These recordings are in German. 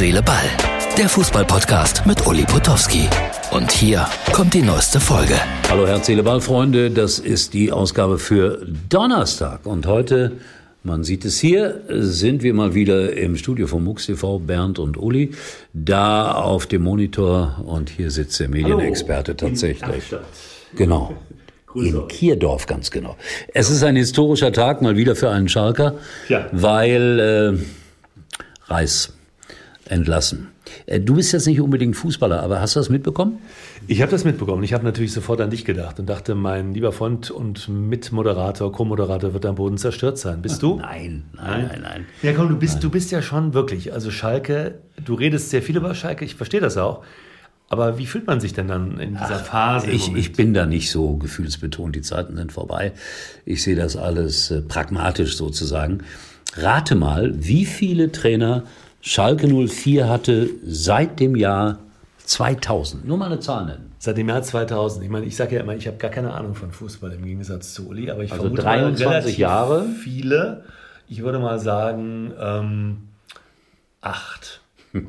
Seele, Ball. Der Fußballpodcast mit Uli Potowski. Und hier kommt die neueste Folge. Hallo Herz, Seele, Ball, Freunde. Das ist die Ausgabe für Donnerstag. Und heute, man sieht es hier, sind wir mal wieder im Studio von MUX TV, Bernd und Uli. Da auf dem Monitor und hier sitzt der Medienexperte tatsächlich. Genau. In Kierdorf, ganz genau. Es ist ein historischer Tag, mal wieder für einen Schalker, Ja. weil äh, Reis entlassen. Äh, Du bist jetzt nicht unbedingt Fußballer, aber hast du das mitbekommen? Ich habe das mitbekommen. Ich habe natürlich sofort an dich gedacht und dachte, mein lieber Freund und Mitmoderator, Co-Moderator wird am Boden zerstört sein. Bist du? Nein, nein, nein, nein. Ja, komm, du bist, du bist ja schon wirklich. Also Schalke, du redest sehr viel über Schalke, ich verstehe das auch. Aber wie fühlt man sich denn dann in dieser Phase? im Ich, ich bin da nicht so gefühlsbetont, die Zeiten sind vorbei. Ich sehe das alles äh, pragmatisch sozusagen. Rate mal, wie viele Trainer Schalke 04 hatte seit dem Jahr 2000. Nur mal eine Zahl nennen. Seit dem Jahr 2000. Ich meine, ich sage ja immer, ich habe gar keine Ahnung von Fußball im Gegensatz zu Uli, aber ich Also vermute 23 mal relativ Jahre. Viele. Ich würde mal sagen ähm, acht.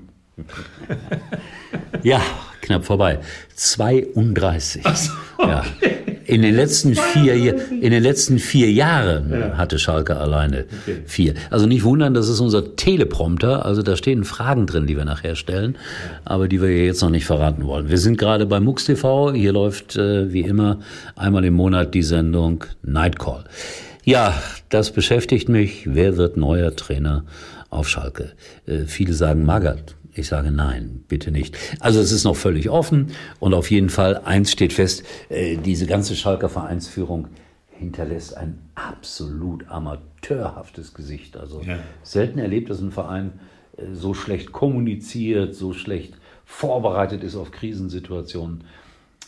Ja, knapp vorbei. 32. ja. In den letzten vier, Ja- in den letzten vier Jahren hatte Schalke alleine vier. Also nicht wundern, das ist unser Teleprompter. Also da stehen Fragen drin, die wir nachher stellen, aber die wir jetzt noch nicht verraten wollen. Wir sind gerade bei MUX TV. Hier läuft äh, wie immer einmal im Monat die Sendung Nightcall. Ja, das beschäftigt mich. Wer wird neuer Trainer auf Schalke? Äh, viele sagen Magath. Ich sage nein, bitte nicht. Also es ist noch völlig offen und auf jeden Fall eins steht fest, äh, diese ganze Schalker Vereinsführung hinterlässt ein absolut amateurhaftes Gesicht. Also Ja. selten erlebt, dass ein Verein äh, so schlecht kommuniziert, so schlecht vorbereitet ist auf Krisensituationen.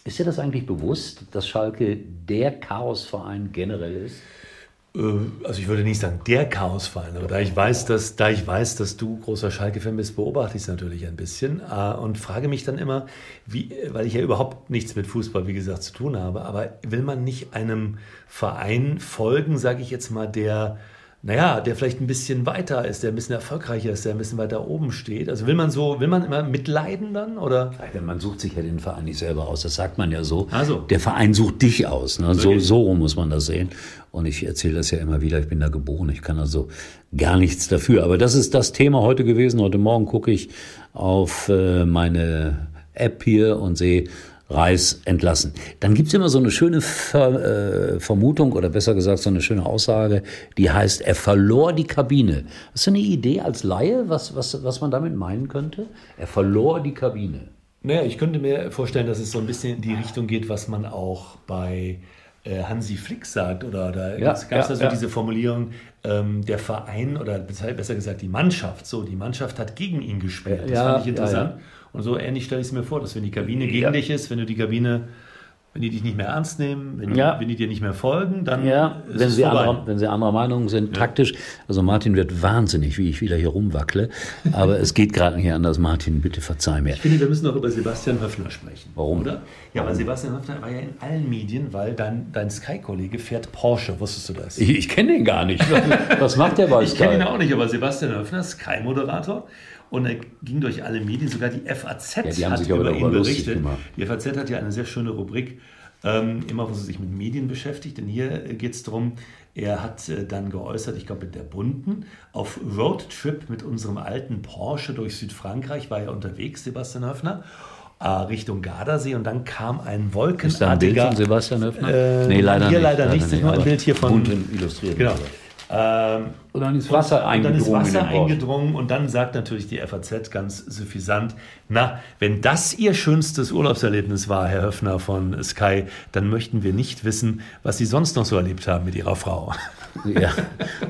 Ist dir das eigentlich bewusst, dass Schalke der Chaosverein generell ist? Äh, Also ich würde nicht sagen der Chaosverein, aber da ich weiß, dass, da ich weiß, dass du großer Schalke-Fan bist, beobachte ich es natürlich ein bisschen äh, und frage mich dann immer, wie, weil ich ja überhaupt nichts mit Fußball, wie gesagt, zu tun habe, aber will man nicht einem Verein folgen, sage ich jetzt mal, der naja, der vielleicht ein bisschen weiter ist, der ein bisschen erfolgreicher ist, der ein bisschen weiter oben steht. Also will man so, will man immer mitleiden dann oder? Man sucht sich ja den Verein nicht selber aus, das sagt man ja so. Ach so. Der Verein sucht dich aus. Ne? So, so rum muss man das sehen. Und ich erzähle das ja immer wieder, ich bin da geboren, ich kann also gar nichts dafür. Aber das ist das Thema heute gewesen. Heute Morgen gucke ich auf äh, meine App hier und sehe Reis entlassen. Dann gibt's immer so eine schöne Ver, äh, Vermutung oder besser gesagt so eine schöne Aussage, die heißt, er verlor die Kabine. Hast du eine Idee als Laie, was, was, was man damit meinen könnte? Er verlor die Kabine. Naja, ich könnte mir vorstellen, dass es so ein bisschen in die Richtung geht, was man auch bei äh, Hansi Flick sagt. Oder da Ja, gab es ja, da so ja. diese Formulierung, ähm, der Verein oder besser gesagt die Mannschaft, so die Mannschaft hat gegen ihn gespielt. Das Ja, fand ich interessant. Und so ähnlich stelle ich es mir vor, dass wenn die Kabine gegen Ja. dich ist, wenn du die Kabine, wenn die dich nicht mehr ernst nehmen, wenn, Ja. die, wenn die dir nicht mehr folgen, dann Ja, ist wenn es sie, vorbei. anderer, wenn sie anderer Meinung sind, taktisch. Also Martin wird wahnsinnig, wie ich wieder hier rumwackle. Aber es geht gerade nicht anders. Martin, bitte verzeih mir. Ich finde, wir müssen noch über Sebastian Höfner sprechen. Warum? Oder? Ja, weil Sebastian Höfner war ja in allen Medien, weil dein, dein Sky-Kollege fährt Porsche. Wusstest du das? Ich, ich kenne den gar nicht. Was macht der bei Ich kenne ihn Sky? auch nicht, aber Sebastian Höfner, Sky-Moderator. Und er ging durch alle Medien, sogar die FAZ Ja, hat über ihn berichtet. gemacht. Die FAZ hat ja eine sehr schöne Rubrik, ähm, immer wo sie sich mit Medien beschäftigt. Denn hier geht es darum, er hat äh, dann geäußert, ich glaube mit der Bunten, auf Roadtrip mit unserem alten Porsche durch Südfrankreich war er unterwegs, Sebastian Höfner. äh, Richtung Gardasee und dann kam ein wolkenartiger... Ist da ein Bild von Sebastian Höfner? Äh, nee, leider hier nicht. leider nicht, nur ein Bild hier von- Bunt illustriert. Genau. Ähm, Und dann ist Wasser und dann ist eingedrungen. Wasser eingedrungen und dann sagt natürlich die FAZ ganz suffisant, na, wenn das Ihr schönstes Urlaubserlebnis war, Herr Höfner von Sky, dann möchten wir nicht wissen, was Sie sonst noch so erlebt haben mit Ihrer Frau. Ja,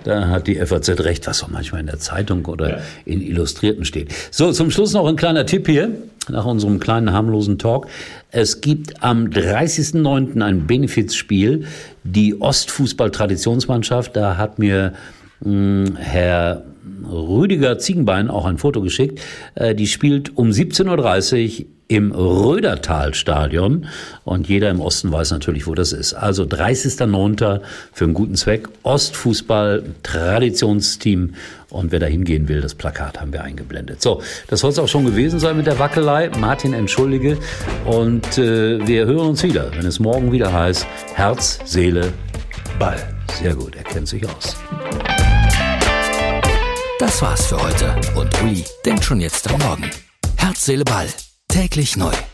da hat die FAZ recht, was auch manchmal in der Zeitung oder Ja. in Illustrierten steht. So, zum Schluss noch ein kleiner Tipp hier, nach unserem kleinen harmlosen Talk. Es gibt am 30.09. ein Benefizspiel, die Ostfußball-Traditionsmannschaft, da hat mir hm, Herr Rüdiger Ziegenbein auch ein Foto geschickt. Äh, die spielt um 17.30 Uhr im Rödertalstadion und jeder im Osten weiß natürlich, wo das ist. Also 30.09. für einen guten Zweck. Ostfußball, Traditionsteam und wer da hingehen will, das Plakat haben wir eingeblendet. So, das soll es auch schon gewesen sein mit der Wackelei. Martin, entschuldige und äh, wir hören uns wieder, wenn es morgen wieder heißt Herz, Seele, Ball. Sehr gut, er kennt sich aus. Das war's für heute und Uli denkt schon jetzt am Morgen. Herz, Seele, Ball. Täglich neu.